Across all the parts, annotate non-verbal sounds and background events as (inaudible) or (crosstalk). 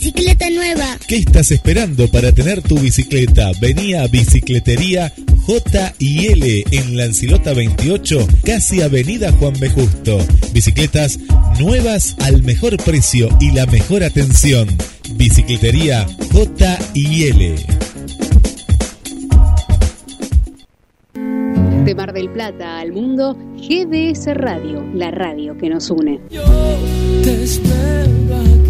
bicicleta nueva. ¿Qué estás esperando para tener tu bicicleta? Venía a Bicicletería J y L en Lancilota 28, casi Avenida Juan B. Justo. Bicicletas nuevas al mejor precio y la mejor atención. Bicicletería J y L. De Mar del Plata al mundo, GDS Radio, la radio que nos une. Yo te espero aquí.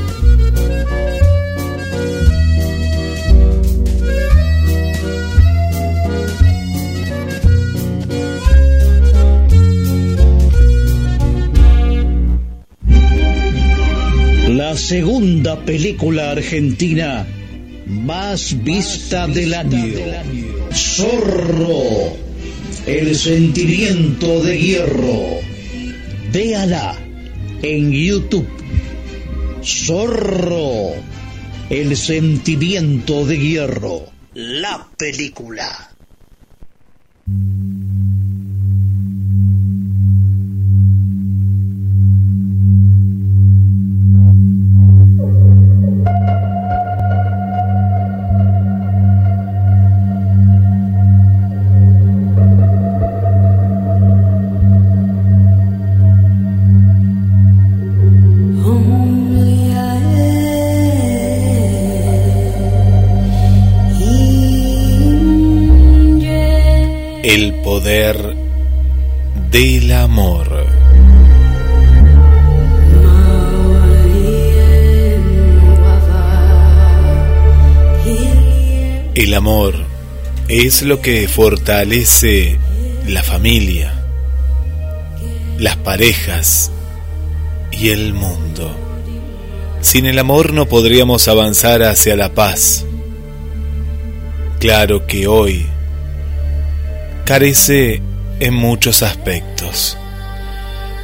La segunda película argentina más vista del año. Zorro. El sentimiento de hierro. Véala en YouTube. Zorro. El sentimiento de hierro. La película. El poder del amor. El amor es lo que fortalece la familia, las parejas y el mundo. Sin el amor no podríamos avanzar hacia la paz. Claro que hoy carece en muchos aspectos,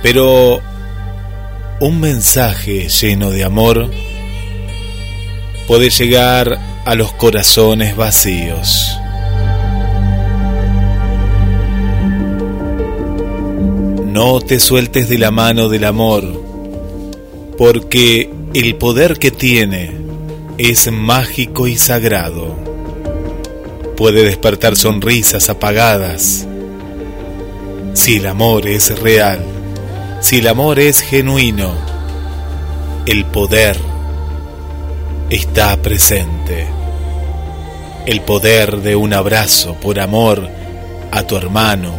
pero un mensaje lleno de amor puede llegar a los corazones vacíos. No te sueltes de la mano del amor, porque el poder que tiene es mágico y sagrado. Puede despertar sonrisas apagadas. Si el amor es real, si el amor es genuino, el poder está presente. El poder de un abrazo por amor a tu hermano,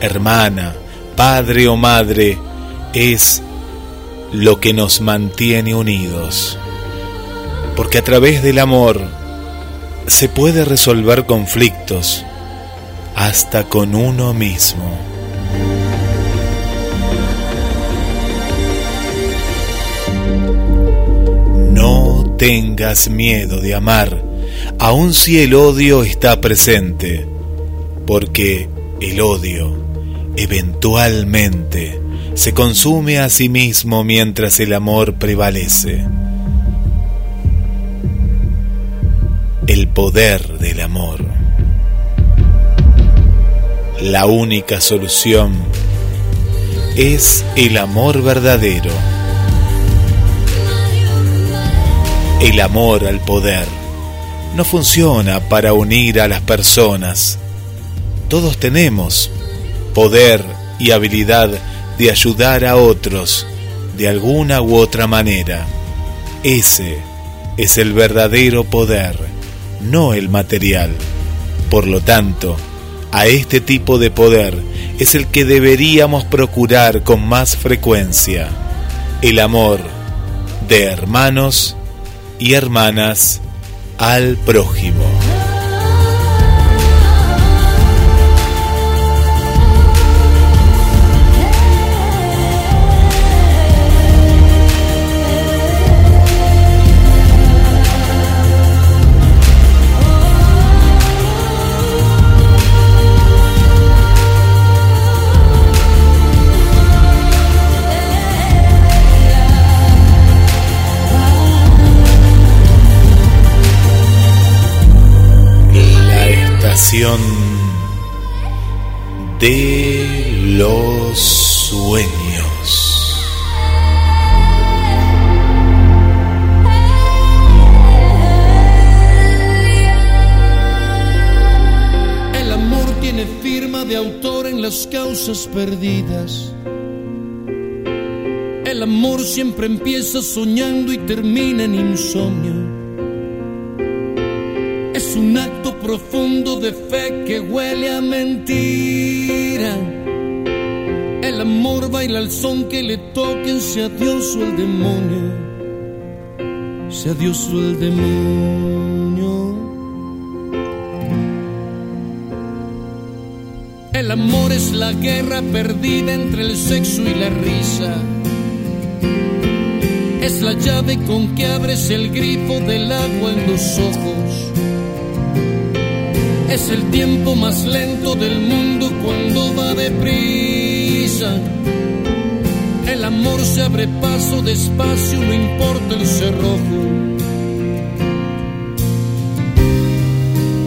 hermana, padre o madre es lo que nos mantiene unidos. Porque a través del amor se puede resolver conflictos hasta con uno mismo. No tengas miedo de amar, aun si el odio está presente, porque el odio eventualmente se consume a sí mismo mientras el amor prevalece. El poder del amor. La única solución es el amor verdadero. El amor al poder no funciona para unir a las personas. Todos tenemos poder y habilidad de ayudar a otros de alguna u otra manera. Ese es el verdadero poder, no el material. Por lo tanto, a este tipo de poder es el que deberíamos procurar con más frecuencia. El amor de hermanos y hermanas al prójimo. De los sueños. El amor tiene firma de autor en las causas perdidas. El amor siempre empieza soñando y termina en insomnio. Es un acto profundo de fe que huele a mentira. El amor baila al son que le toquen, sea Dios o el demonio. Sea Dios o el demonio. El amor es la guerra perdida entre el sexo y la risa. Es la llave con que abres el grifo del agua en los ojos. Es el tiempo más lento del mundo cuando va deprisa. El amor se abre paso despacio, no importa el cerrojo.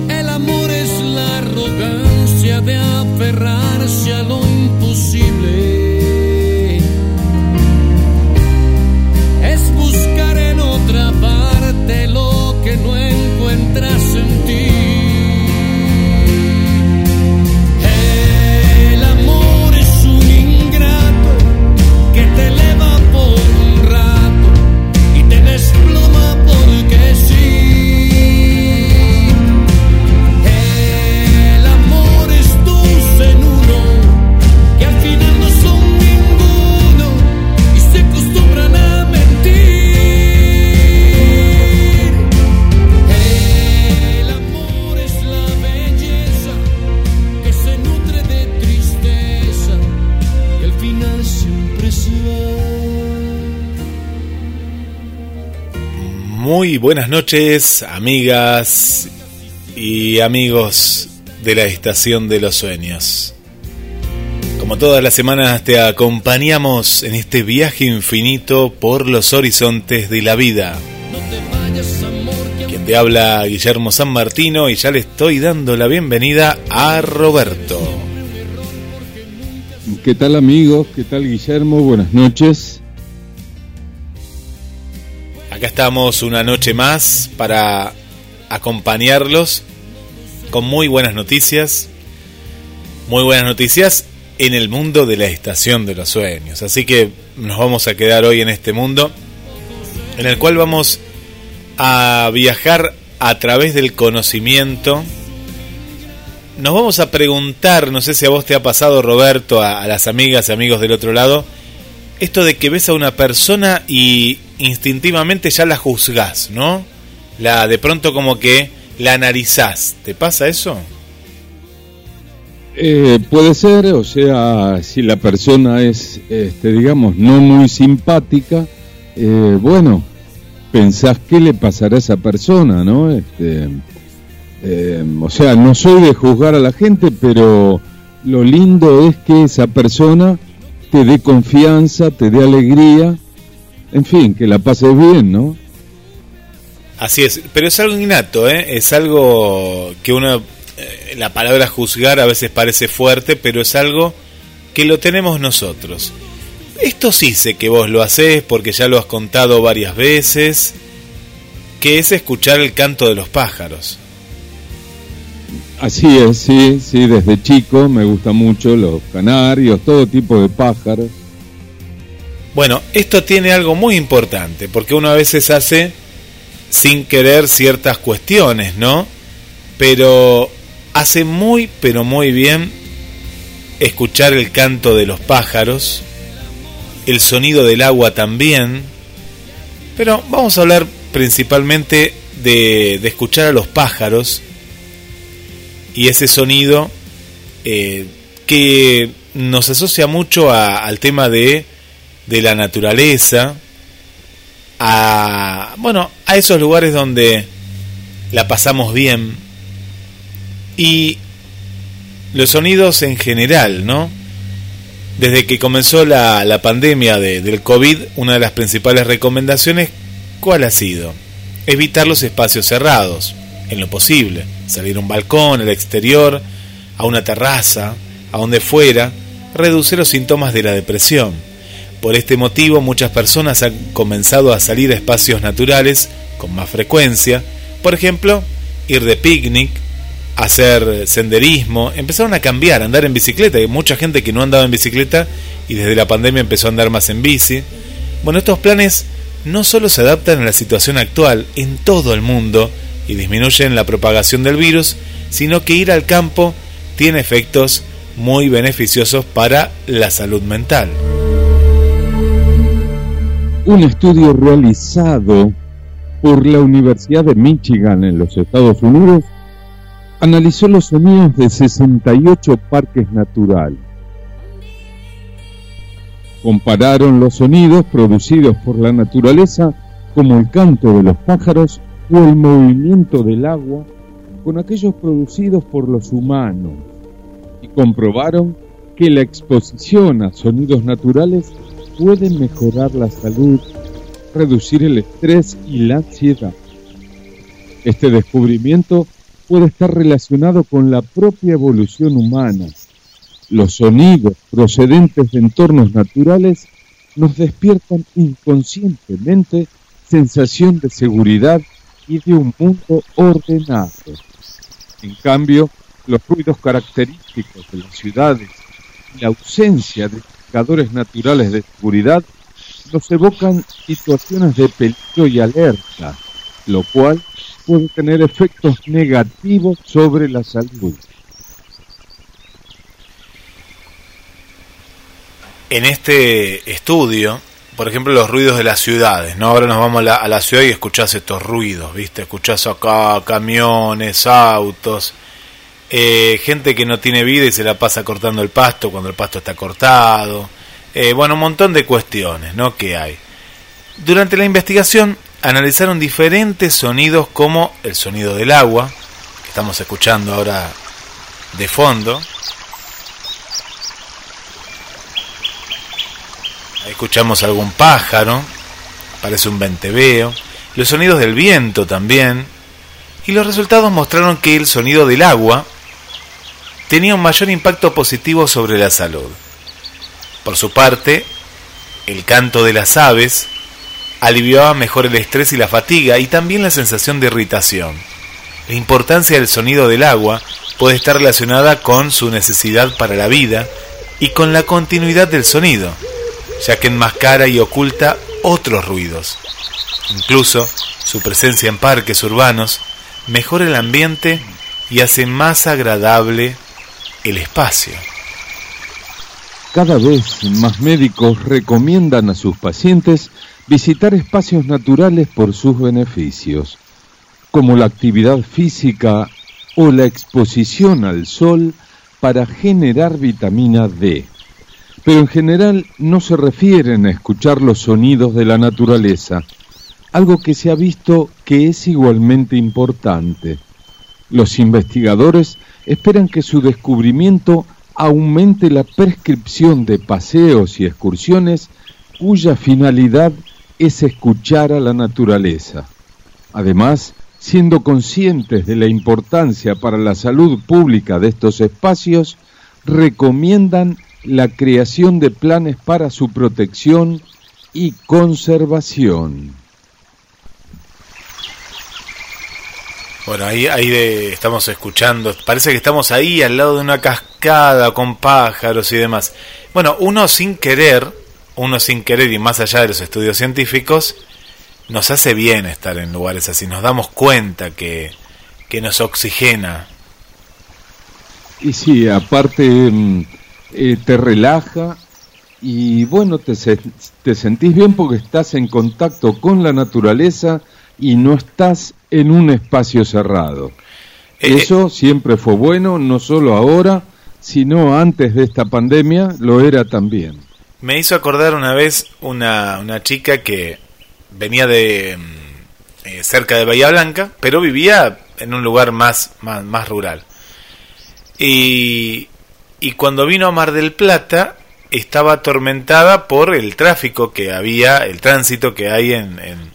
El amor es la arrogancia de aferrarse a lo imposible. Es buscar en otra parte lo que no encuentras en ti. Buenas noches, amigas y amigos de la Estación de los Sueños. Como todas las semanas te acompañamos en este viaje infinito por los horizontes de la vida. Quien te habla Guillermo San Martino y ya le estoy dando la bienvenida a Roberto. ¿Qué tal amigos? ¿Qué tal Guillermo? Buenas noches. Estamos una noche más para acompañarlos con muy buenas noticias. Muy buenas noticias en el mundo de la estación de los sueños. Así que nos vamos a quedar hoy en este mundo en el cual vamos a viajar a través del conocimiento. Nos vamos a preguntar, no sé si a vos te ha pasado Roberto, a las amigas y amigos del otro lado, esto de que ves a una persona y instintivamente ya la juzgás, ¿no? La de pronto como que la analizás. ¿Te pasa eso? Eh, puede ser, o sea, si la persona es, este, digamos, no muy simpática, eh, bueno, pensás qué le pasará a esa persona, ¿no? Este, eh, o sea, no soy de juzgar a la gente, pero lo lindo es que esa persona te dé confianza, te dé alegría, en fin, que la pases bien, ¿no? Así es, pero es algo innato, ¿eh? Es algo que uno, eh, la palabra juzgar a veces parece fuerte, pero es algo que lo tenemos nosotros. Esto sí sé que vos lo hacés porque ya lo has contado varias veces, que es escuchar el canto de los pájaros. Así es, sí, sí, desde chico me gustan mucho los canarios, todo tipo de pájaros. Bueno, esto tiene algo muy importante, porque uno a veces hace sin querer ciertas cuestiones, ¿no? Pero hace muy, pero muy bien escuchar el canto de los pájaros, el sonido del agua también, pero vamos a hablar principalmente de, de escuchar a los pájaros y ese sonido eh, que nos asocia mucho al tema de, de la naturaleza, a bueno, a esos lugares donde la pasamos bien y los sonidos en general, ¿no? Desde que comenzó la, la pandemia de- del COVID, una de las principales recomendaciones, ¿cuál ha sido? Evitar los espacios cerrados. en lo posible, salir a un balcón, al exterior, a una terraza, a donde fuera, reduce los síntomas de la depresión. Por este motivo muchas personas han comenzado a salir a espacios naturales con más frecuencia, por ejemplo, ir de picnic, hacer senderismo, empezaron a cambiar, andar en bicicleta, hay mucha gente que no andaba en bicicleta y desde la pandemia empezó a andar más en bici. Bueno, estos planes no solo se adaptan a la situación actual en todo el mundo y disminuyen la propagación del virus, sino que ir al campo tiene efectos muy beneficiosos para la salud mental. Un estudio realizado por la Universidad de Michigan en los Estados Unidos analizó los sonidos de 68 parques naturales. Compararon los sonidos producidos por la naturaleza como el canto de los pájaros o el movimiento del agua con aquellos producidos por los humanos y comprobaron que la exposición a sonidos naturales puede mejorar la salud, reducir el estrés y la ansiedad. Este descubrimiento puede estar relacionado con la propia evolución humana. Los sonidos procedentes de entornos naturales nos despiertan inconscientemente sensación de seguridad y de un mundo ordenado. En cambio, los ruidos característicos de las ciudades y la ausencia de indicadores naturales de seguridad nos evocan situaciones de peligro y alerta, lo cual puede tener efectos negativos sobre la salud. En este estudio, por ejemplo, los ruidos de las ciudades, ¿no? Ahora nos vamos a la, ciudad y escuchás estos ruidos, ¿viste? Escuchás acá camiones, autos, eh, gente que no tiene vida y se la pasa cortando el pasto cuando el pasto está cortado, eh, bueno, un montón de cuestiones, ¿no? Que hay. Durante la investigación analizaron diferentes sonidos como el sonido del agua, que estamos escuchando ahora de fondo. Ahí escuchamos algún pájaro, parece un venteveo, los sonidos del viento también, y los resultados mostraron que el sonido del agua tenía un mayor impacto positivo sobre la salud. Por su parte, el canto de las aves aliviaba mejor el estrés y la fatiga y también la sensación de irritación. La importancia del sonido del agua puede estar relacionada con su necesidad para la vida y con la continuidad del sonido, ya que enmascara y oculta otros ruidos. Incluso su presencia en parques urbanos mejora el ambiente y hace más agradable el espacio. Cada vez más médicos recomiendan a sus pacientes visitar espacios naturales por sus beneficios, como la actividad física o la exposición al sol para generar vitamina D. Pero en general no se refieren a escuchar los sonidos de la naturaleza, algo que se ha visto que es igualmente importante. Los investigadores esperan que su descubrimiento aumente la prescripción de paseos y excursiones cuya finalidad es escuchar a la naturaleza. Además, siendo conscientes de la importancia para la salud pública de estos espacios, recomiendan la creación de planes para su protección y conservación. Bueno, ahí, ahí estamos escuchando, parece que estamos ahí al lado de una cascada con pájaros y demás. Bueno, uno sin querer uno sin querer y más allá de los estudios científicos, nos hace bien estar en lugares así, nos damos cuenta que, que nos oxigena. Y sí, aparte mm, eh, te relaja y bueno, te, te sentís bien porque estás en contacto con la naturaleza y no estás en un espacio cerrado. Eh, eh, Eso siempre fue bueno, no solo ahora, sino antes de esta pandemia lo era también. Me hizo acordar una vez una, una chica que venía de mm, eh, cerca de Bahía Blanca, pero vivía en un lugar más, más, más rural. Y, y cuando vino a Mar del Plata estaba atormentada por el tráfico que había, el tránsito que hay en, en,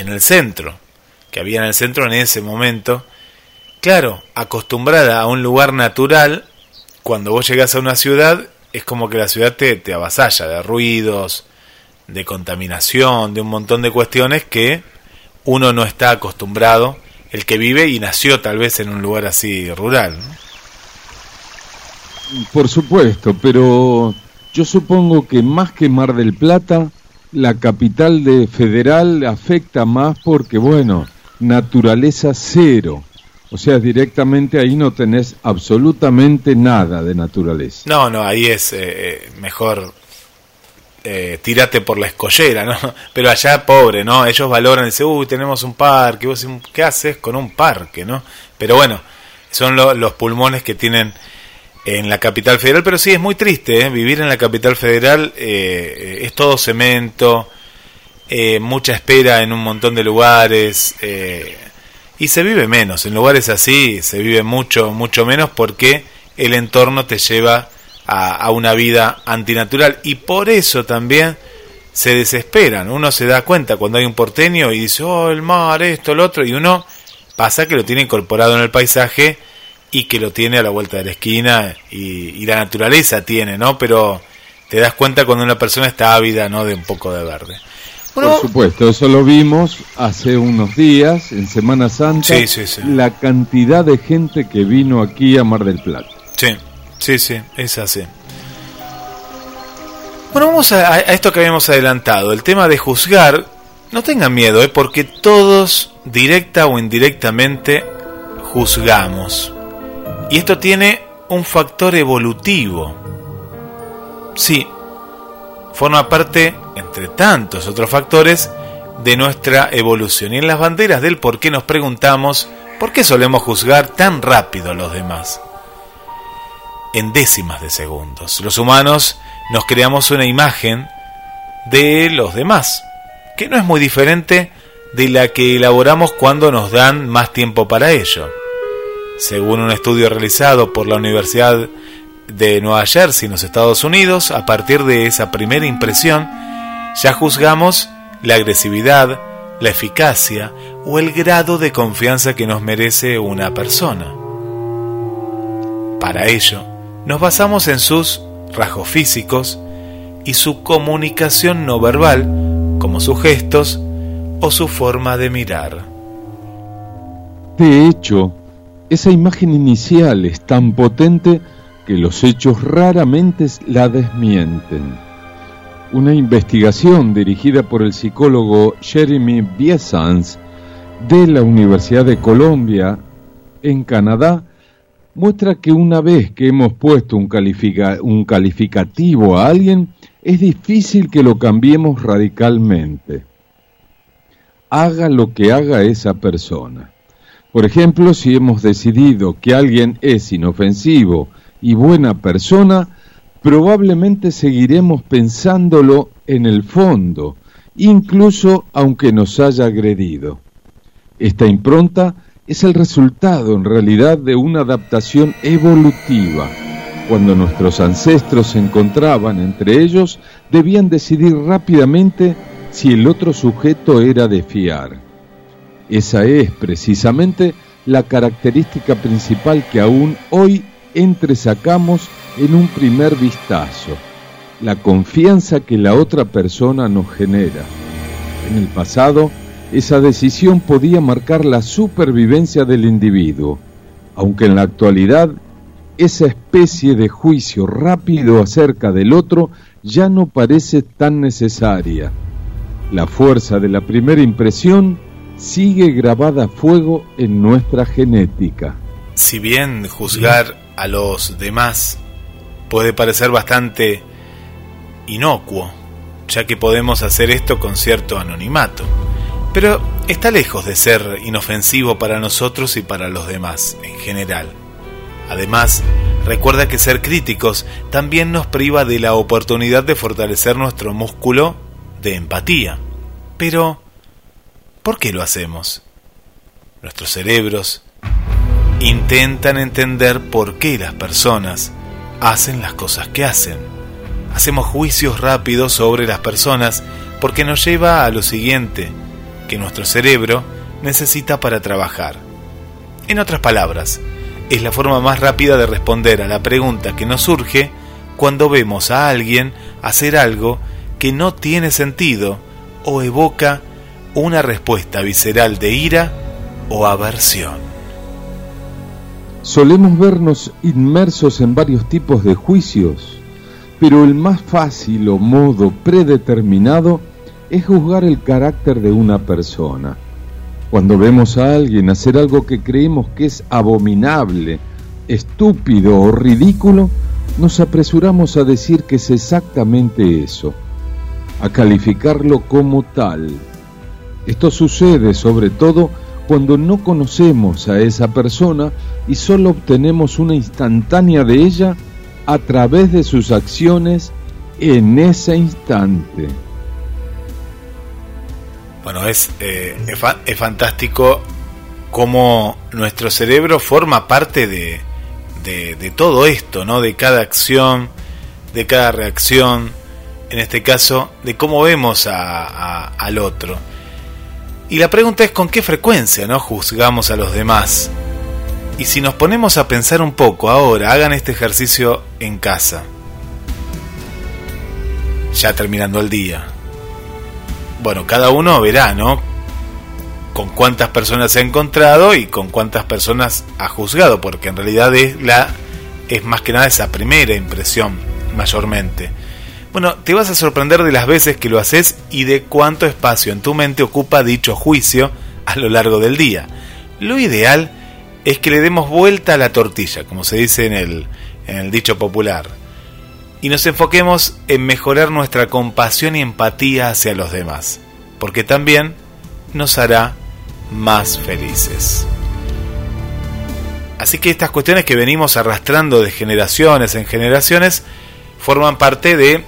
en el centro, que había en el centro en ese momento. claro, acostumbrada a un lugar natural, cuando vos llegás a una ciudad, es como que la ciudad te, te avasalla de ruidos, de contaminación, de un montón de cuestiones que uno no está acostumbrado, el que vive y nació tal vez en un lugar así rural. Por supuesto, pero yo supongo que más que Mar del Plata, la capital de Federal afecta más porque, bueno, naturaleza cero. O sea, directamente ahí no tenés absolutamente nada de naturaleza. No, no, ahí es eh, eh, mejor eh, tírate por la escollera, ¿no? (laughs) Pero allá, pobre, ¿no? Ellos valoran, dicen, uy, tenemos un parque, vos ¿qué haces con un parque, no? Pero bueno, son los pulmones que tienen en la capital federal, pero sí es muy triste, ¿eh? vivir en la capital federal eh, es todo cemento, mucha espera en un montón de lugares, y se vive menos, en lugares así se vive mucho, mucho menos porque el entorno te lleva a, una vida antinatural y por eso también se desesperan. Uno se da cuenta cuando hay un porteño y dice, oh, el mar, esto, el otro, y uno pasa que lo tiene incorporado en el paisaje y que lo tiene a la vuelta de la esquina y, la naturaleza tiene, ¿no? Pero te das cuenta cuando una persona está ávida, ¿no? De un poco de verde. Por supuesto, eso lo vimos hace unos días, en Semana Santa, la cantidad de gente que vino aquí a Mar del Plata. Sí, sí, sí, es así. Bueno, vamos a, esto que habíamos adelantado, el tema de juzgar. No tengan miedo, ¿eh? porque todos, directa o indirectamente, juzgamos. Y esto tiene un factor evolutivo. Sí, forma parte entre tantos otros factores, de nuestra evolución. Y en las banderas del por qué nos preguntamos por qué solemos juzgar tan rápido a los demás. En décimas de segundos. Los humanos nos creamos una imagen de los demás, que no es muy diferente de la que elaboramos cuando nos dan más tiempo para ello. Según un estudio realizado por la Universidad de Nueva Jersey en los Estados Unidos, a partir de esa primera impresión, ya juzgamos la agresividad, la eficacia o el grado de confianza que nos merece una persona. Para ello, nos basamos en sus rasgos físicos y su comunicación no verbal, como sus gestos o su forma de mirar. De hecho, esa imagen inicial es tan potente que los hechos raramente la desmienten. Una investigación dirigida por el psicólogo Jeremy Biesans de la Universidad de Colombia en Canadá muestra que una vez que hemos puesto un, un calificativo a alguien, es difícil que lo cambiemos radicalmente. Haga lo que haga esa persona. Por ejemplo, si hemos decidido que alguien es inofensivo y buena persona, probablemente seguiremos pensándolo en el fondo, incluso aunque nos haya agredido. Esta impronta es el resultado en realidad de una adaptación evolutiva. Cuando nuestros ancestros se encontraban entre ellos, debían decidir rápidamente si el otro sujeto era de fiar. Esa es precisamente la característica principal que aún hoy entresacamos en un primer vistazo, la confianza que la otra persona nos genera. En el pasado, esa decisión podía marcar la supervivencia del individuo, aunque en la actualidad esa especie de juicio rápido acerca del otro ya no parece tan necesaria. La fuerza de la primera impresión sigue grabada a fuego en nuestra genética. Si bien juzgar a los demás puede parecer bastante inocuo, ya que podemos hacer esto con cierto anonimato. Pero está lejos de ser inofensivo para nosotros y para los demás en general. Además, recuerda que ser críticos también nos priva de la oportunidad de fortalecer nuestro músculo de empatía. Pero, ¿por qué lo hacemos? Nuestros cerebros intentan entender por qué las personas hacen las cosas que hacen. Hacemos juicios rápidos sobre las personas porque nos lleva a lo siguiente que nuestro cerebro necesita para trabajar. En otras palabras, es la forma más rápida de responder a la pregunta que nos surge cuando vemos a alguien hacer algo que no tiene sentido o evoca una respuesta visceral de ira o aversión. Solemos vernos inmersos en varios tipos de juicios, pero el más fácil o modo predeterminado es juzgar el carácter de una persona. Cuando vemos a alguien hacer algo que creemos que es abominable, estúpido o ridículo, nos apresuramos a decir que es exactamente eso, a calificarlo como tal. Esto sucede sobre todo cuando no conocemos a esa persona y solo obtenemos una instantánea de ella a través de sus acciones en ese instante. Bueno, es, eh, es, fantástico cómo nuestro cerebro forma parte de, de, todo esto, ¿no? De cada acción, de cada reacción, en este caso, de cómo vemos a, al otro. Y la pregunta es con qué frecuencia, ¿no? Juzgamos a los demás. Y si nos ponemos a pensar un poco ahora, hagan este ejercicio en casa. Ya terminando el día bueno, cada uno verá, ¿no? Con cuántas personas se ha encontrado y con cuántas personas ha juzgado, porque en realidad es la es más que nada esa primera impresión, mayormente. Bueno, te vas a sorprender de las veces que lo haces y de cuánto espacio en tu mente ocupa dicho juicio a lo largo del día. Lo ideal es que le demos vuelta a la tortilla, como se dice en el, en el dicho popular y nos enfoquemos en mejorar nuestra compasión y empatía hacia los demás, porque también nos hará más felices. Así que estas cuestiones que venimos arrastrando de generaciones en generaciones forman parte de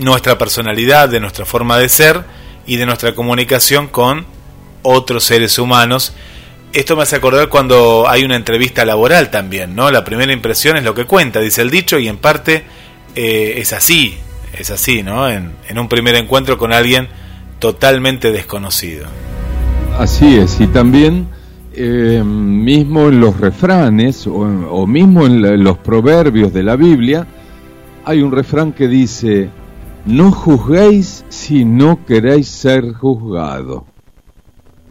nuestra personalidad, de nuestra forma de ser y de nuestra comunicación con otros seres humanos. Esto me hace acordar cuando hay una entrevista laboral también, ¿no? La primera impresión es lo que cuenta, dice el dicho, y en parte eh, es así, es así, ¿no? En, un primer encuentro con alguien totalmente desconocido. Así es, y también eh, mismo en los refranes o, mismo en, los proverbios de la Biblia, hay un refrán que dice, no juzguéis si no queréis ser juzgado.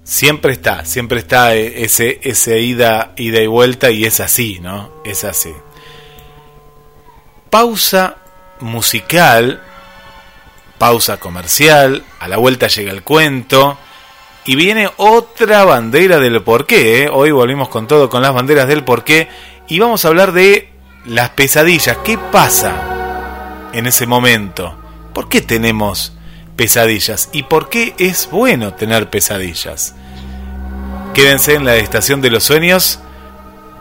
Siempre está, siempre está eh, ese, ese ida, ida y vuelta y es así, ¿no? Es así pausa musical, pausa comercial, a la vuelta llega el cuento y viene otra bandera del porqué. ¿eh? Hoy volvimos con todo con las banderas del porqué y vamos a hablar de las pesadillas. ¿Qué pasa en ese momento? ¿Por qué tenemos pesadillas? ¿Y por qué es bueno tener pesadillas? Quédense en la estación de los sueños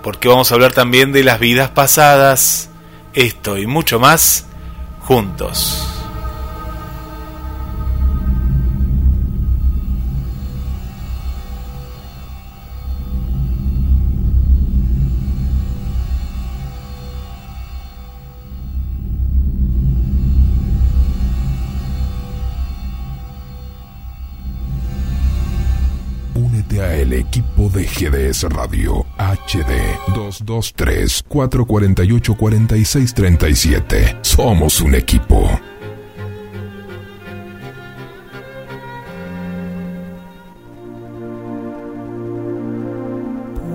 porque vamos a hablar también de las vidas pasadas esto y mucho más juntos. El equipo de GDS Radio HD 223 448 4637. Somos un equipo.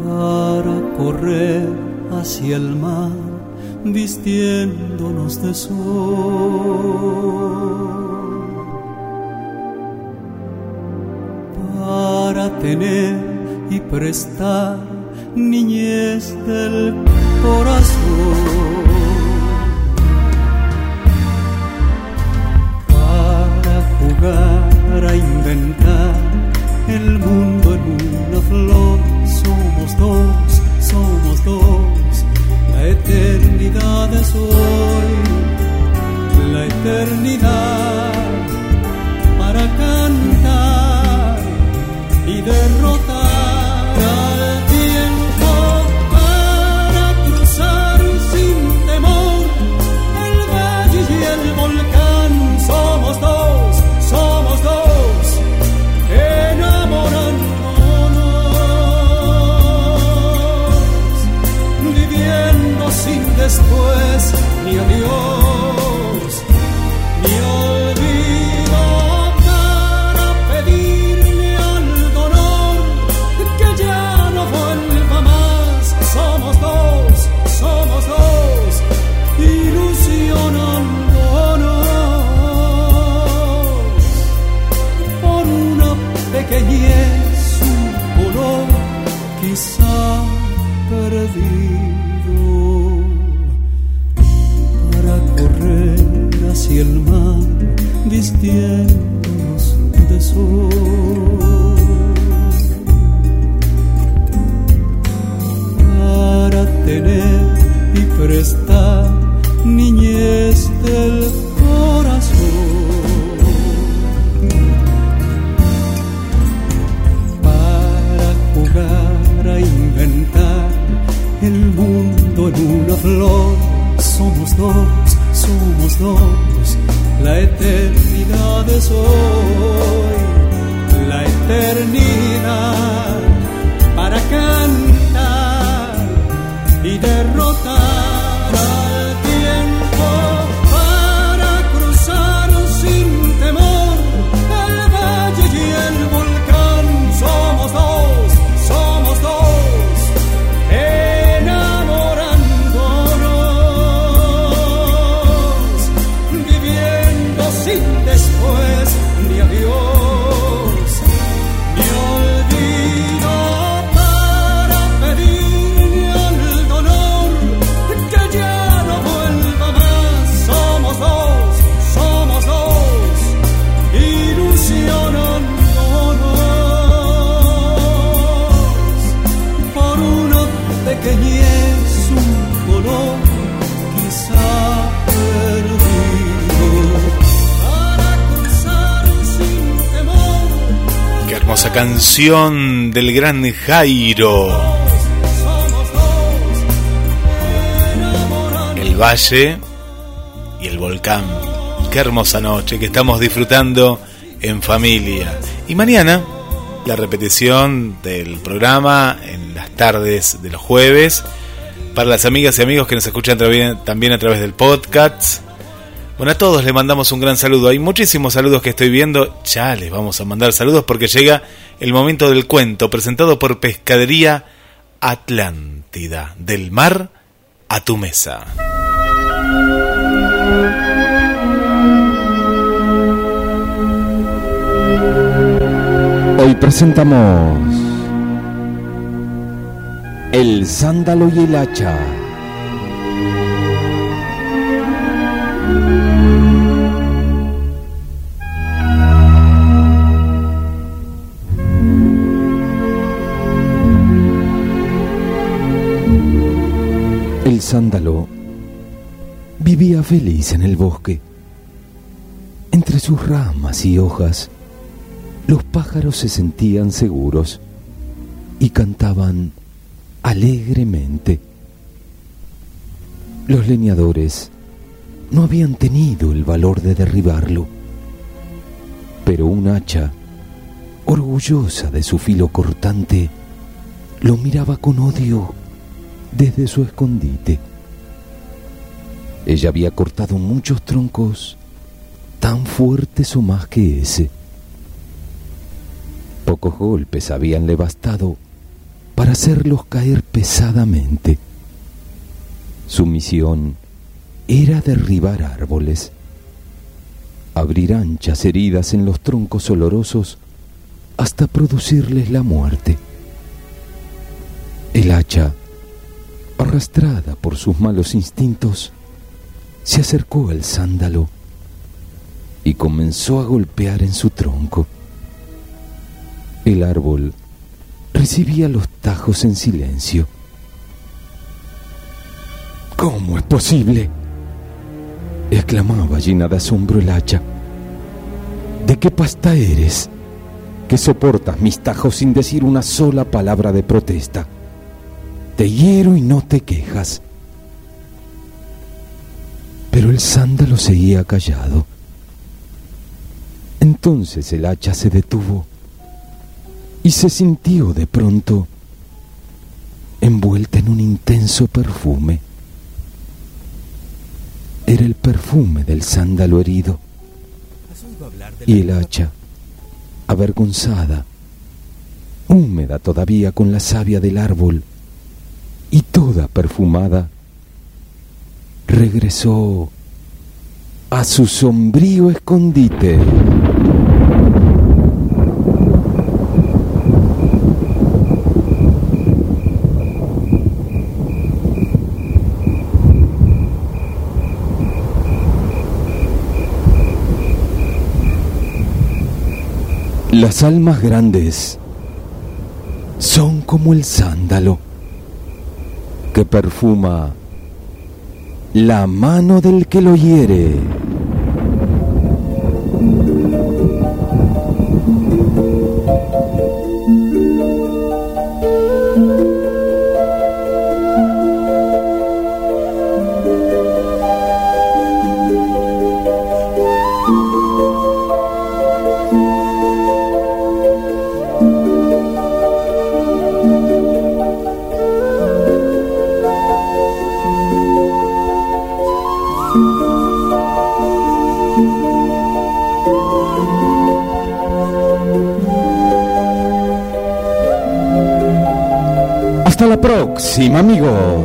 Para correr hacia el mar, vistiéndonos de sol para tener y prestar niñez del corazón. Para jugar a inventar el mundo en una flor, somos dos, somos dos, la eternidad es hoy, la eternidad para cantar y derrotar vistiéndonos de sol. Del gran Jairo. El valle y el volcán. Qué hermosa noche que estamos disfrutando en familia. Y mañana la repetición del programa en las tardes de los jueves. Para las amigas y amigos que nos escuchan también a través del podcast. Bueno, a todos les mandamos un gran saludo. Hay muchísimos saludos que estoy viendo. Ya les vamos a mandar saludos porque llega el momento del cuento presentado por Pescadería Atlántida. Del mar a tu mesa. Hoy presentamos El sándalo y el hacha. El sándalo vivía feliz en el bosque. Entre sus ramas y hojas, los pájaros se sentían seguros y cantaban alegremente. Los leñadores no habían tenido el valor de derribarlo, pero un hacha, orgullosa de su filo cortante, lo miraba con odio desde su escondite. Ella había cortado muchos troncos tan fuertes o más que ese. Pocos golpes habíanle bastado para hacerlos caer pesadamente. Su misión era derribar árboles, abrir anchas heridas en los troncos olorosos hasta producirles la muerte. El hacha, arrastrada por sus malos instintos, se acercó al sándalo y comenzó a golpear en su tronco. El árbol recibía los tajos en silencio. ¿Cómo es posible? exclamaba llena de asombro el hacha. ¿De qué pasta eres? Que soportas mis tajos sin decir una sola palabra de protesta. Te hiero y no te quejas. Pero el sándalo seguía callado. Entonces el hacha se detuvo y se sintió de pronto envuelta en un intenso perfume. Era el perfume del sándalo herido. Y el hacha, avergonzada, húmeda todavía con la savia del árbol y toda perfumada, regresó a su sombrío escondite. Las almas grandes son como el sándalo que perfuma la mano del que lo hiere. Próxima, amigos.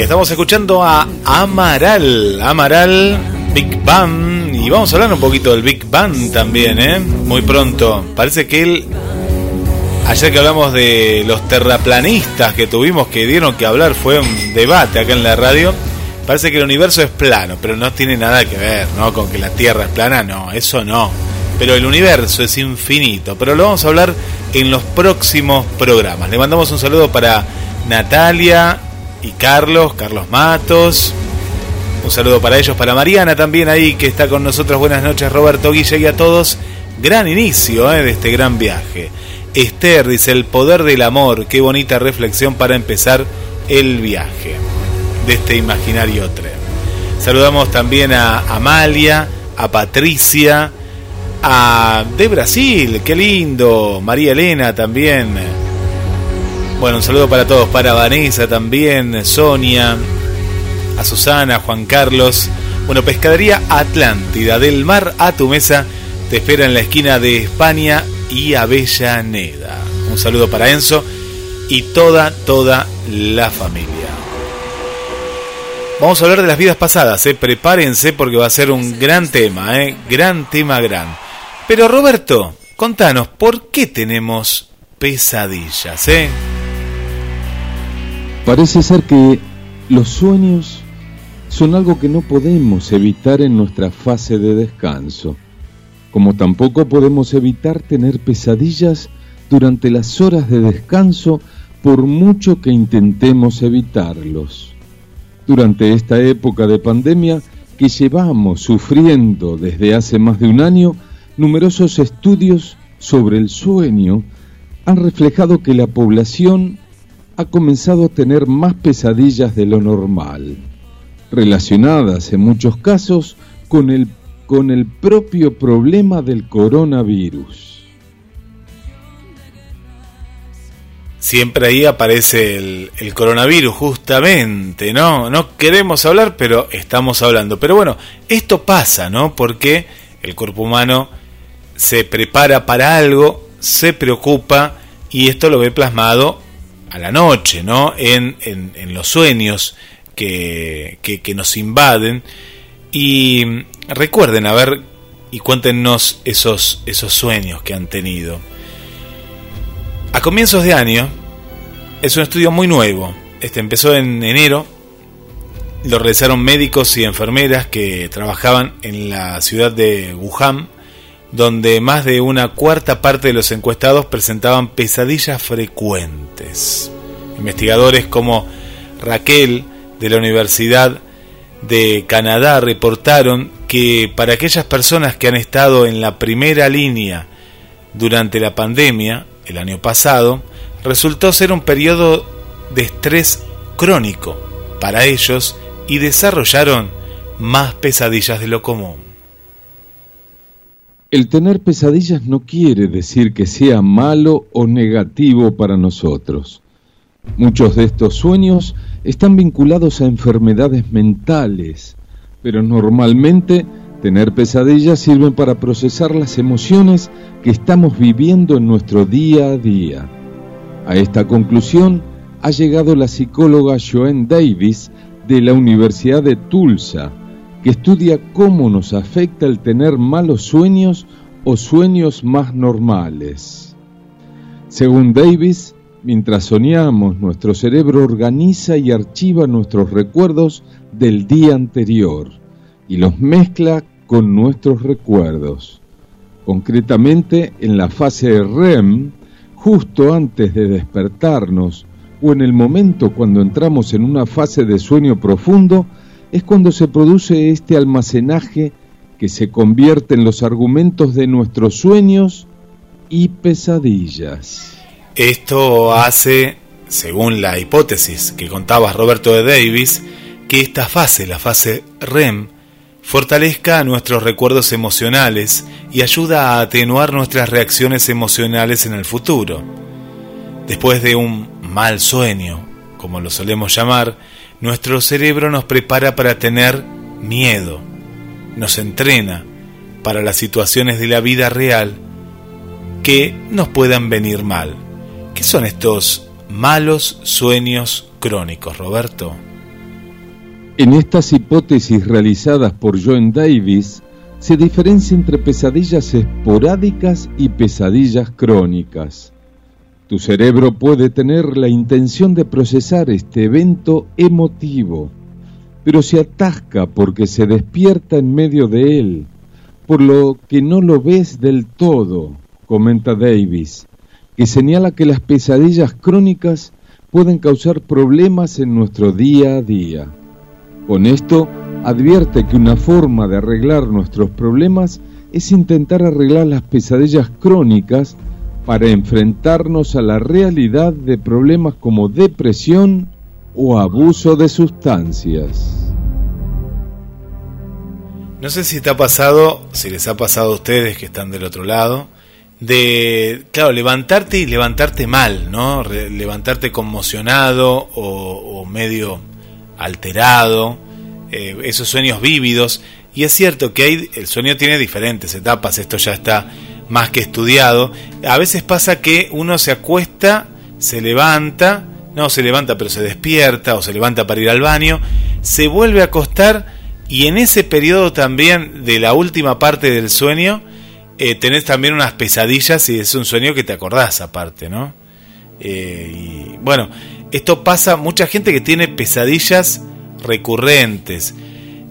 Estamos escuchando a Amaral, Amaral Big Bang. Y vamos a hablar un poquito del Big Bang también, ¿eh? Muy pronto. Parece que él, ayer que hablamos de los terraplanistas que tuvimos que dieron que hablar, fue un debate acá en la radio. Parece que el universo es plano, pero no tiene nada que ver, ¿no? Con que la Tierra es plana, no, eso no. Pero el universo es infinito, pero lo vamos a hablar en los próximos programas. Le mandamos un saludo para Natalia y Carlos, Carlos Matos. Un saludo para ellos, para Mariana también ahí que está con nosotros. Buenas noches, Roberto Guille y a todos. Gran inicio eh, de este gran viaje. Esther dice, el poder del amor. Qué bonita reflexión para empezar el viaje de este imaginario tren. Saludamos también a Amalia, a Patricia, a de Brasil, qué lindo. María Elena también. Bueno, un saludo para todos, para Vanessa también, Sonia, a Susana, Juan Carlos. Bueno, Pescadería Atlántida, del mar a tu mesa, te espera en la esquina de España y Avellaneda. Un saludo para Enzo y toda, toda la familia. Vamos a hablar de las vidas pasadas, ¿eh? prepárense porque va a ser un gran tema, ¿eh? gran tema, gran. Pero Roberto, contanos, ¿por qué tenemos pesadillas? ¿eh? Parece ser que los sueños son algo que no podemos evitar en nuestra fase de descanso, como tampoco podemos evitar tener pesadillas durante las horas de descanso por mucho que intentemos evitarlos. Durante esta época de pandemia que llevamos sufriendo desde hace más de un año, numerosos estudios sobre el sueño han reflejado que la población ha comenzado a tener más pesadillas de lo normal, relacionadas en muchos casos con el, con el propio problema del coronavirus. Siempre ahí aparece el, el, coronavirus, justamente, ¿no? No queremos hablar, pero estamos hablando. Pero bueno, esto pasa, ¿no? Porque el cuerpo humano se prepara para algo, se preocupa y esto lo ve plasmado a la noche, ¿no? En, en, los sueños que, que, nos invaden. Y recuerden, a ver, y cuéntenos esos, esos sueños que han tenido. A comienzos de año, es un estudio muy nuevo. Este empezó en enero. Lo realizaron médicos y enfermeras que trabajaban en la ciudad de Wuhan, donde más de una cuarta parte de los encuestados presentaban pesadillas frecuentes. Investigadores como Raquel de la Universidad de Canadá reportaron que para aquellas personas que han estado en la primera línea durante la pandemia, el año pasado, resultó ser un periodo de estrés crónico para ellos y desarrollaron más pesadillas de lo común. El tener pesadillas no quiere decir que sea malo o negativo para nosotros. Muchos de estos sueños están vinculados a enfermedades mentales, pero normalmente tener pesadillas sirven para procesar las emociones que estamos viviendo en nuestro día a día. A esta conclusión ha llegado la psicóloga Joanne Davis de la Universidad de Tulsa, que estudia cómo nos afecta el tener malos sueños o sueños más normales. Según Davis, mientras soñamos, nuestro cerebro organiza y archiva nuestros recuerdos del día anterior y los mezcla con nuestros recuerdos. Concretamente, en la fase REM, justo antes de despertarnos o en el momento cuando entramos en una fase de sueño profundo, es cuando se produce este almacenaje que se convierte en los argumentos de nuestros sueños y pesadillas. Esto hace, según la hipótesis que contaba Roberto de Davis, que esta fase, la fase REM, fortalezca nuestros recuerdos emocionales y ayuda a atenuar nuestras reacciones emocionales en el futuro. Después de un mal sueño, como lo solemos llamar, nuestro cerebro nos prepara para tener miedo, nos entrena para las situaciones de la vida real que nos puedan venir mal. ¿Qué son estos malos sueños crónicos, Roberto? En estas hipótesis realizadas por Joan Davis, se diferencia entre pesadillas esporádicas y pesadillas crónicas. Tu cerebro puede tener la intención de procesar este evento emotivo, pero se atasca porque se despierta en medio de él, por lo que no lo ves del todo, comenta Davis, que señala que las pesadillas crónicas pueden causar problemas en nuestro día a día. Con esto, advierte que una forma de arreglar nuestros problemas es intentar arreglar las pesadillas crónicas para enfrentarnos a la realidad de problemas como depresión o abuso de sustancias. No sé si te ha pasado, si les ha pasado a ustedes que están del otro lado, de, claro, levantarte y levantarte mal, ¿no? levantarte conmocionado o, medio alterado, eh, esos sueños vívidos. Y es cierto que hay, el sueño tiene diferentes etapas, esto ya está más que estudiado. A veces pasa que uno se acuesta, se levanta, no se levanta pero se despierta o se levanta para ir al baño, se vuelve a acostar y en ese periodo también de la última parte del sueño, eh, tenés también unas pesadillas y es un sueño que te acordás aparte, ¿no? Eh, y bueno, esto pasa, mucha gente que tiene pesadillas recurrentes.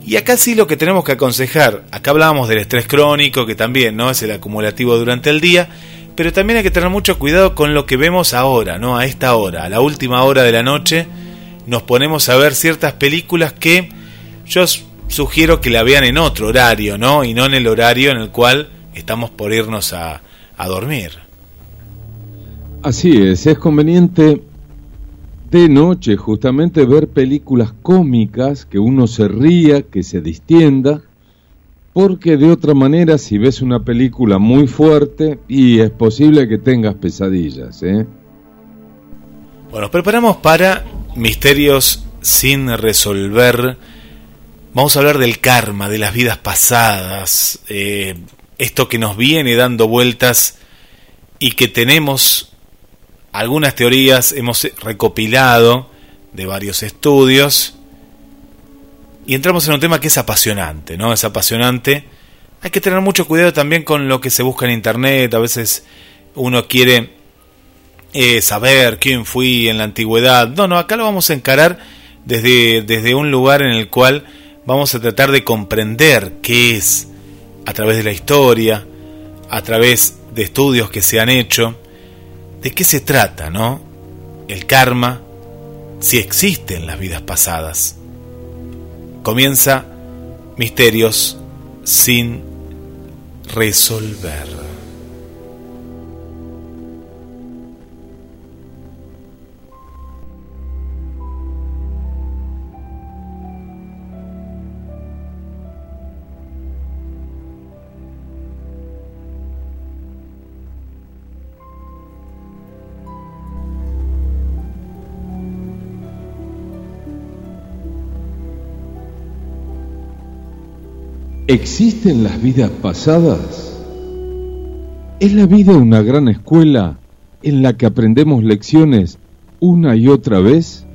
Y acá sí lo que tenemos que aconsejar, acá hablábamos del estrés crónico, que también no es el acumulativo durante el día, pero también hay que tener mucho cuidado con lo que vemos ahora, ¿no? A esta hora, a la última hora de la noche, nos ponemos a ver ciertas películas que yo sugiero que la vean en otro horario, ¿no? Y no en el horario en el cual estamos por irnos a, dormir. Así es, es conveniente de noche justamente ver películas cómicas, que uno se ría, que se distienda, porque de otra manera si ves una película muy fuerte y es posible que tengas pesadillas. ¿eh? Bueno, preparamos para misterios sin resolver. Vamos a hablar del karma, de las vidas pasadas, eh, esto que nos viene dando vueltas y que tenemos algunas teorías, hemos recopilado de varios estudios y entramos en un tema que es apasionante, ¿no? Es apasionante. Hay que tener mucho cuidado también con lo que se busca en internet, a veces uno quiere eh, saber quién fui en la antigüedad. No, no, acá lo vamos a encarar desde, desde un lugar en el cual vamos a tratar de comprender qué es a través de la historia, a través de estudios que se han hecho, de qué se trata, ¿no? El karma, si existe en las vidas pasadas. Comienza misterios sin resolver. ¿Existen las vidas pasadas? ¿Es la vida una gran escuela en la que aprendemos lecciones una y otra vez?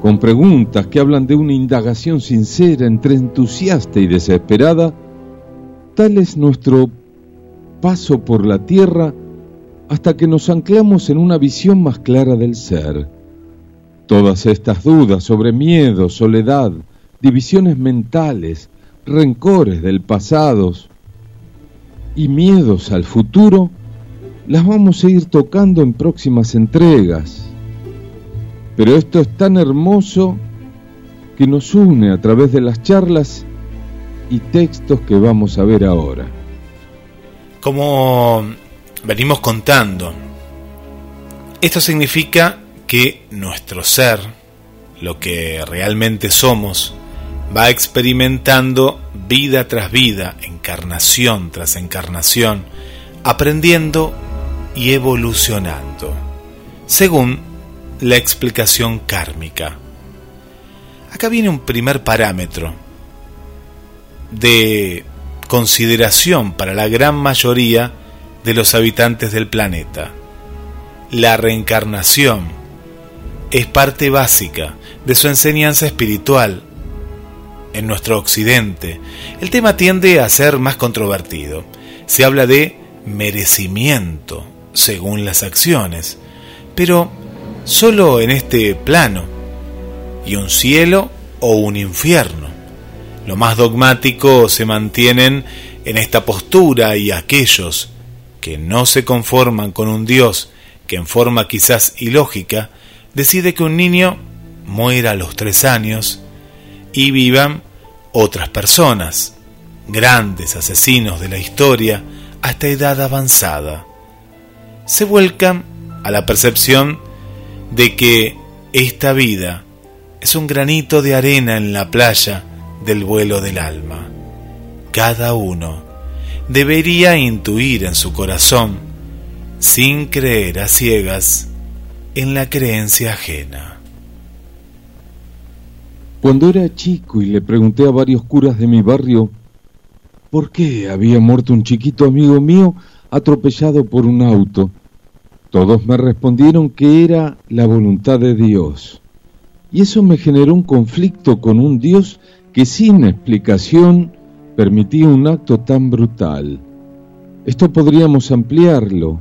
Con preguntas que hablan de una indagación sincera entre entusiasta y desesperada, tal es nuestro paso por la tierra hasta que nos anclamos en una visión más clara del ser Todas estas dudas sobre miedo, soledad, divisiones mentales, rencores del pasado y miedos al futuro, las vamos a ir tocando en próximas entregas. Pero esto es tan hermoso que nos une a través de las charlas y textos que vamos a ver ahora. Como venimos contando, esto significa que nuestro ser, lo que realmente somos, va experimentando vida tras vida, encarnación tras encarnación, aprendiendo y evolucionando, según la explicación kármica. Acá viene un primer parámetro de consideración para la gran mayoría de los habitantes del planeta, la reencarnación es parte básica de su enseñanza espiritual. En nuestro occidente, el tema tiende a ser más controvertido. Se habla de merecimiento según las acciones, pero solo en este plano, y un cielo o un infierno. Lo más dogmático se mantienen en esta postura y aquellos que no se conforman con un Dios que en forma quizás ilógica decide que un niño muera a los tres años y vivan otras personas, grandes asesinos de la historia hasta edad avanzada. Se vuelcan a la percepción de que esta vida es un granito de arena en la playa del vuelo del alma. Cada uno debería intuir en su corazón, sin creer a ciegas, en la creencia ajena. Cuando era chico y le pregunté a varios curas de mi barrio por qué había muerto un chiquito amigo mío atropellado por un auto, todos me respondieron que era la voluntad de Dios. Y eso me generó un conflicto con un Dios que sin explicación permitía un acto tan brutal. Esto podríamos ampliarlo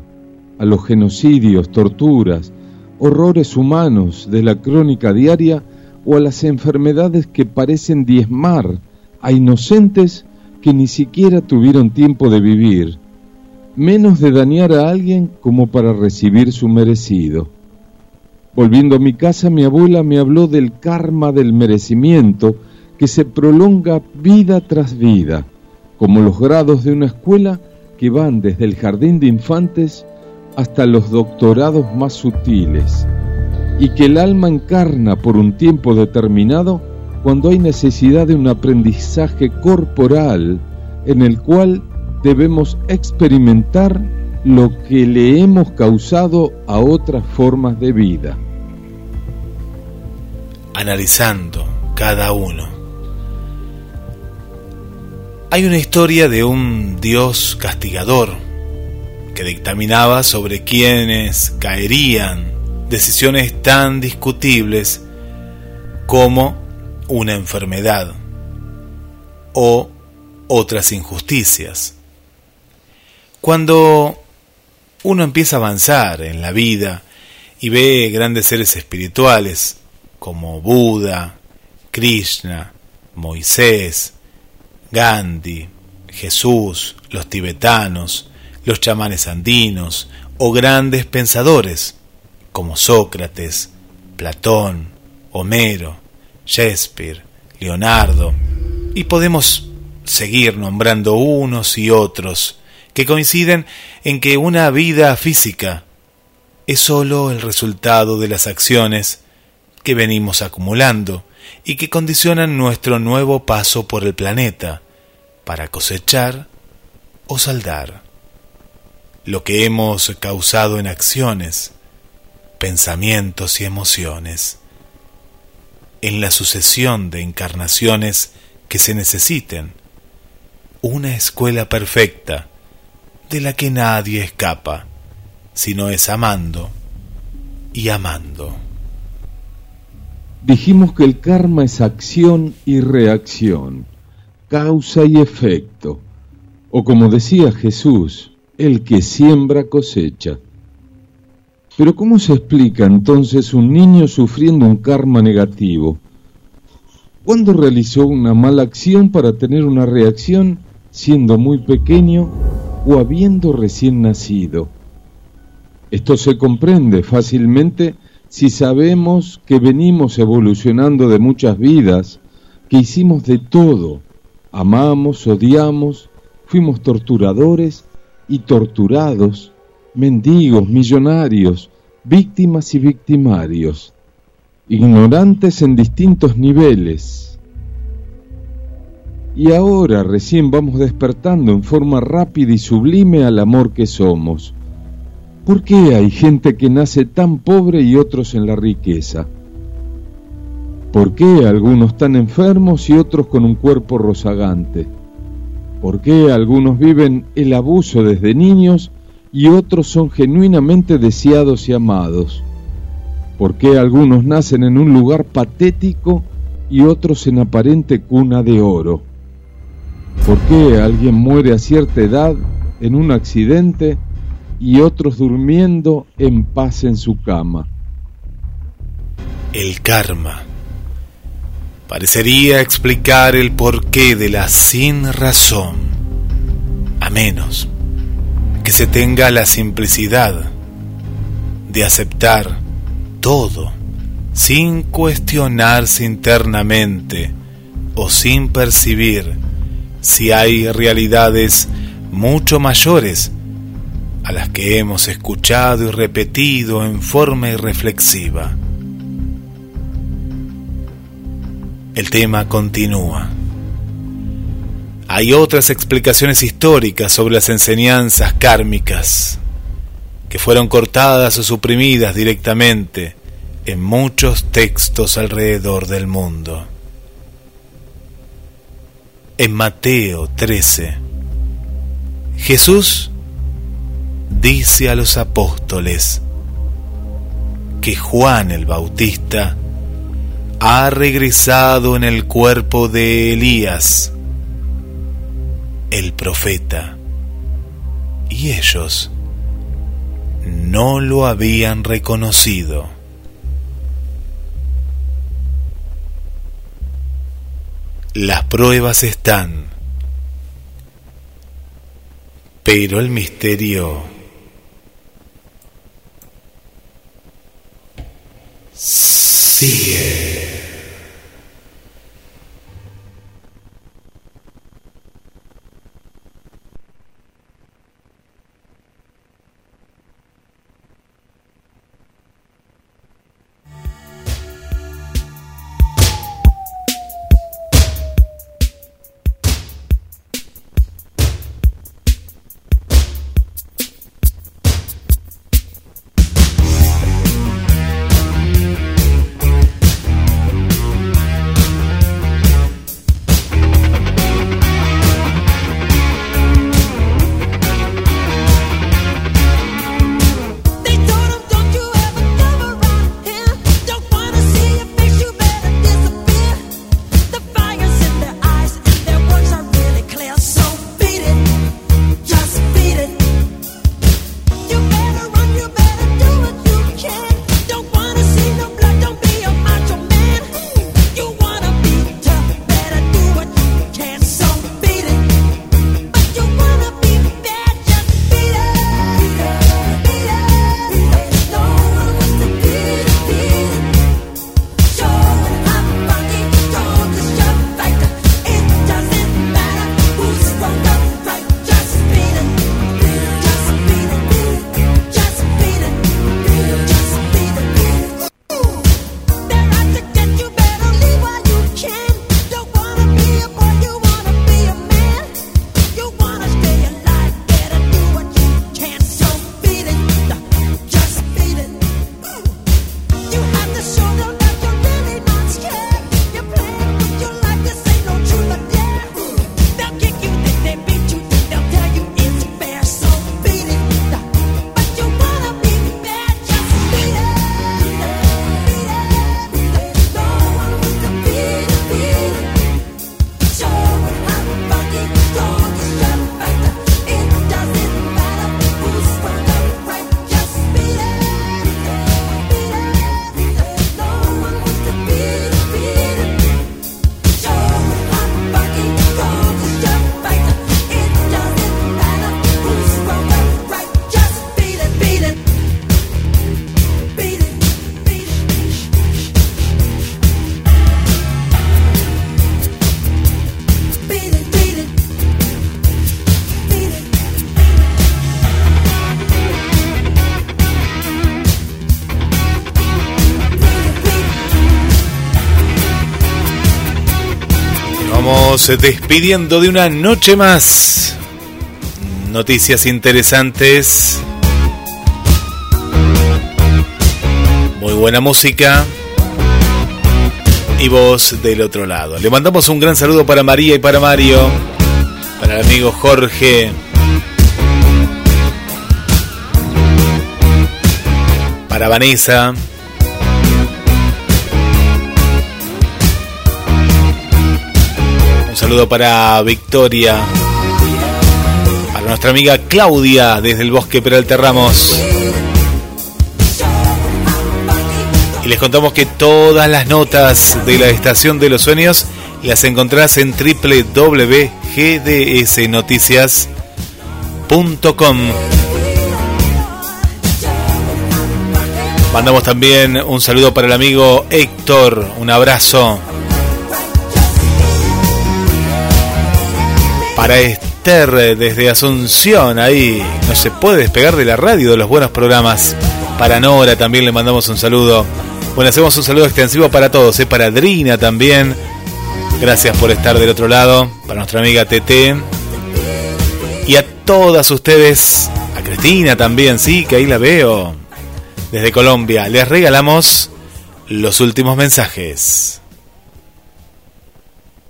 a los genocidios, torturas, horrores humanos de la crónica diaria o a las enfermedades que parecen diezmar a inocentes que ni siquiera tuvieron tiempo de vivir, menos de dañar a alguien como para recibir su merecido. Volviendo a mi casa, mi abuela me habló del karma del merecimiento que se prolonga vida tras vida, como los grados de una escuela que van desde el jardín de infantes hasta los doctorados más sutiles, y que el alma encarna por un tiempo determinado cuando hay necesidad de un aprendizaje corporal en el cual debemos experimentar lo que le hemos causado a otras formas de vida. Analizando cada uno. Hay una historia de un Dios castigador que dictaminaba sobre quienes caerían decisiones tan discutibles como una enfermedad o otras injusticias. Cuando uno empieza a avanzar en la vida y ve grandes seres espirituales como Buda, Krishna, Moisés, Gandhi, Jesús, los tibetanos, los chamanes andinos o grandes pensadores como Sócrates, Platón, Homero, Shakespeare, Leonardo, y podemos seguir nombrando unos y otros que coinciden en que una vida física es sólo el resultado de las acciones que venimos acumulando y que condicionan nuestro nuevo paso por el planeta para cosechar o saldar lo que hemos causado en acciones, pensamientos y emociones en la sucesión de encarnaciones que se necesiten, una escuela perfecta de la que nadie escapa, sino es amando y amando. Dijimos que el karma es acción y reacción, causa y efecto, o como decía Jesús, el que siembra cosecha. Pero ¿cómo se explica entonces un niño sufriendo un karma negativo? ¿Cuándo realizó una mala acción para tener una reacción siendo muy pequeño o habiendo recién nacido? Esto se comprende fácilmente si sabemos que venimos evolucionando de muchas vidas, que hicimos de todo, amamos, odiamos, fuimos torturadores y torturados, mendigos, millonarios, víctimas y victimarios, ignorantes en distintos niveles. Y ahora recién vamos despertando en forma rápida y sublime al amor que somos. ¿Por qué hay gente que nace tan pobre y otros en la riqueza? ¿Por qué algunos tan enfermos y otros con un cuerpo rozagante? ¿Por qué algunos viven el abuso desde niños y otros son genuinamente deseados y amados. ¿Por qué algunos nacen en un lugar patético y otros en aparente cuna de oro? ¿Por qué alguien muere a cierta edad en un accidente y otros durmiendo en paz en su cama? El karma parecería explicar el porqué de la sin razón, a menos que se tenga la simplicidad de aceptar todo sin cuestionarse internamente o sin percibir si hay realidades mucho mayores a las que hemos escuchado y repetido en forma irreflexiva. El tema continúa. Hay otras explicaciones históricas sobre las enseñanzas kármicas que fueron cortadas o suprimidas directamente en muchos textos alrededor del mundo. En Mateo 13, Jesús dice a los apóstoles que Juan el Bautista ha regresado en el cuerpo de Elías, el profeta, y ellos no lo habían reconocido. Las pruebas están, pero el misterio sigue. Despidiendo de una noche más. Noticias interesantes. Muy buena música. Y vos del otro lado. Le mandamos un gran saludo para María y para Mario. Para el amigo Jorge. Para Vanessa. Saludo para Victoria, para nuestra amiga Claudia desde el Bosque Peralta Ramos. Y les contamos que todas las notas de la Estación de los Sueños las encontrás en www.gdsnoticias.com. Mandamos también un saludo para el amigo Héctor, un abrazo. Para Esther desde Asunción, ahí no se puede despegar de la radio de los buenos programas. Para Nora también le mandamos un saludo. Bueno, hacemos un saludo extensivo para todos, ¿eh? para Adrina también. Gracias por estar del otro lado, para nuestra amiga TT. Y a todas ustedes, a Cristina también, sí, que ahí la veo desde Colombia, les regalamos los últimos mensajes.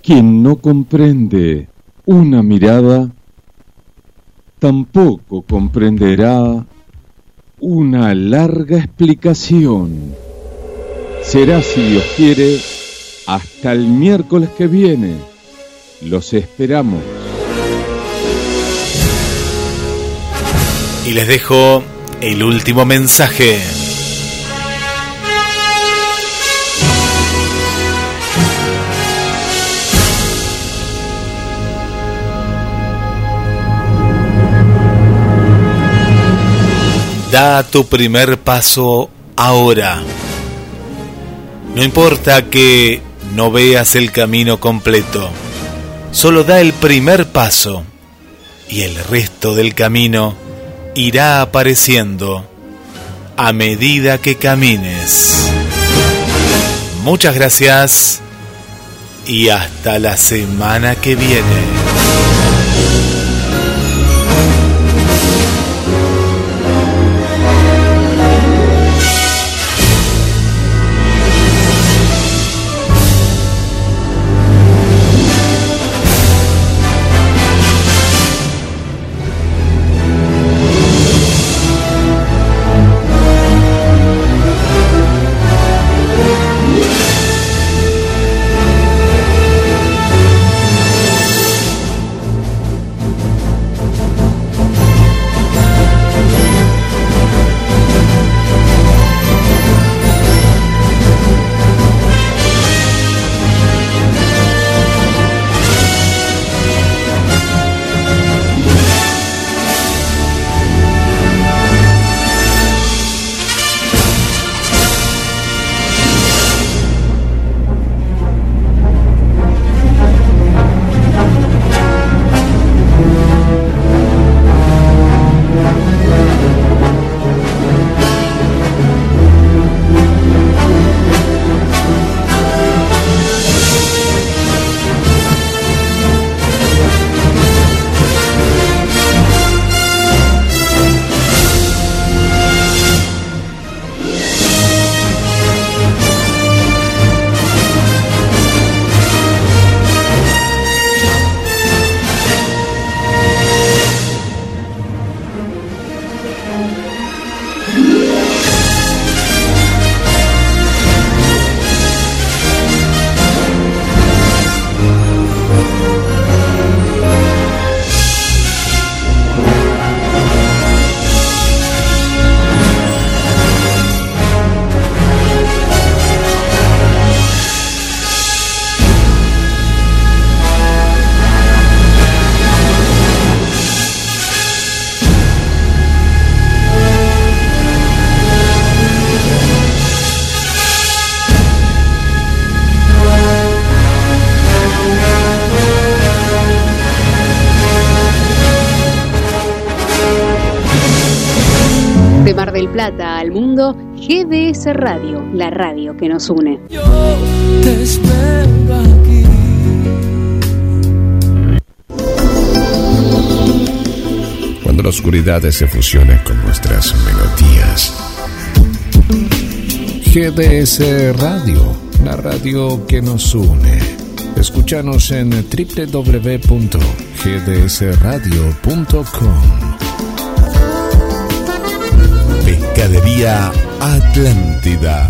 Quien no comprende una mirada, tampoco comprenderá una larga explicación. Será, si Dios quiere, hasta el miércoles que viene. Los esperamos. Y les dejo el último mensaje. Da tu primer paso ahora. No importa que no veas el camino completo, solo da el primer paso y el resto del camino irá apareciendo a medida que camines. Muchas gracias y hasta la semana que viene. La radio que nos une. Yo te espero aquí. Cuando la oscuridad se fusiona con nuestras melodías. GDS Radio, la radio que nos une. Escúchanos en www.gdsradio.com. Pescadería Atlántida.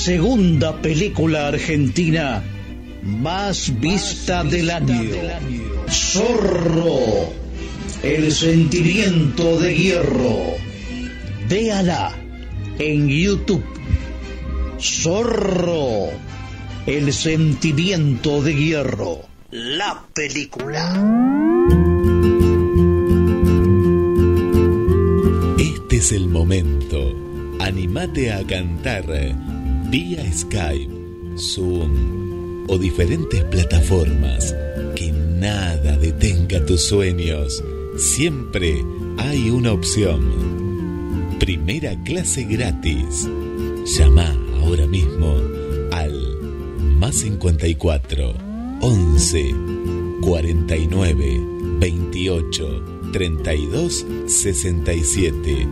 Segunda película argentina más vista del año. Zorro, el sentimiento de hierro. Véala en YouTube. Zorro, el sentimiento de hierro. La película. Este es el momento. Animate a cantar vía Skype, Zoom o diferentes plataformas. Que nada detenga tus sueños. Siempre hay una opción. Primera clase gratis. Llama ahora mismo al más 54 11 49 28 32 67.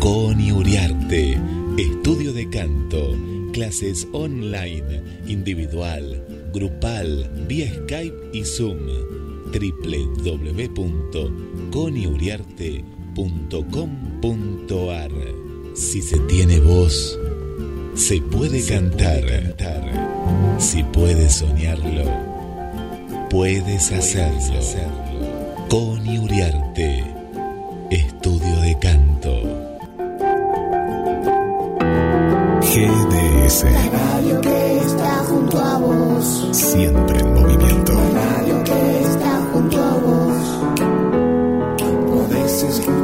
Coni Uriarte, estudio de canto, clases online, individual, grupal, vía Skype y Zoom. www.coniuriarte.com.ar Si se tiene voz, se puede cantar. Si puedes soñarlo, puedes hacerlo. Coni Uriarte, estudio de canto. MBS. La radio que está junto a vos. Siempre en movimiento. La radio que está junto a vos. Podés escuchar.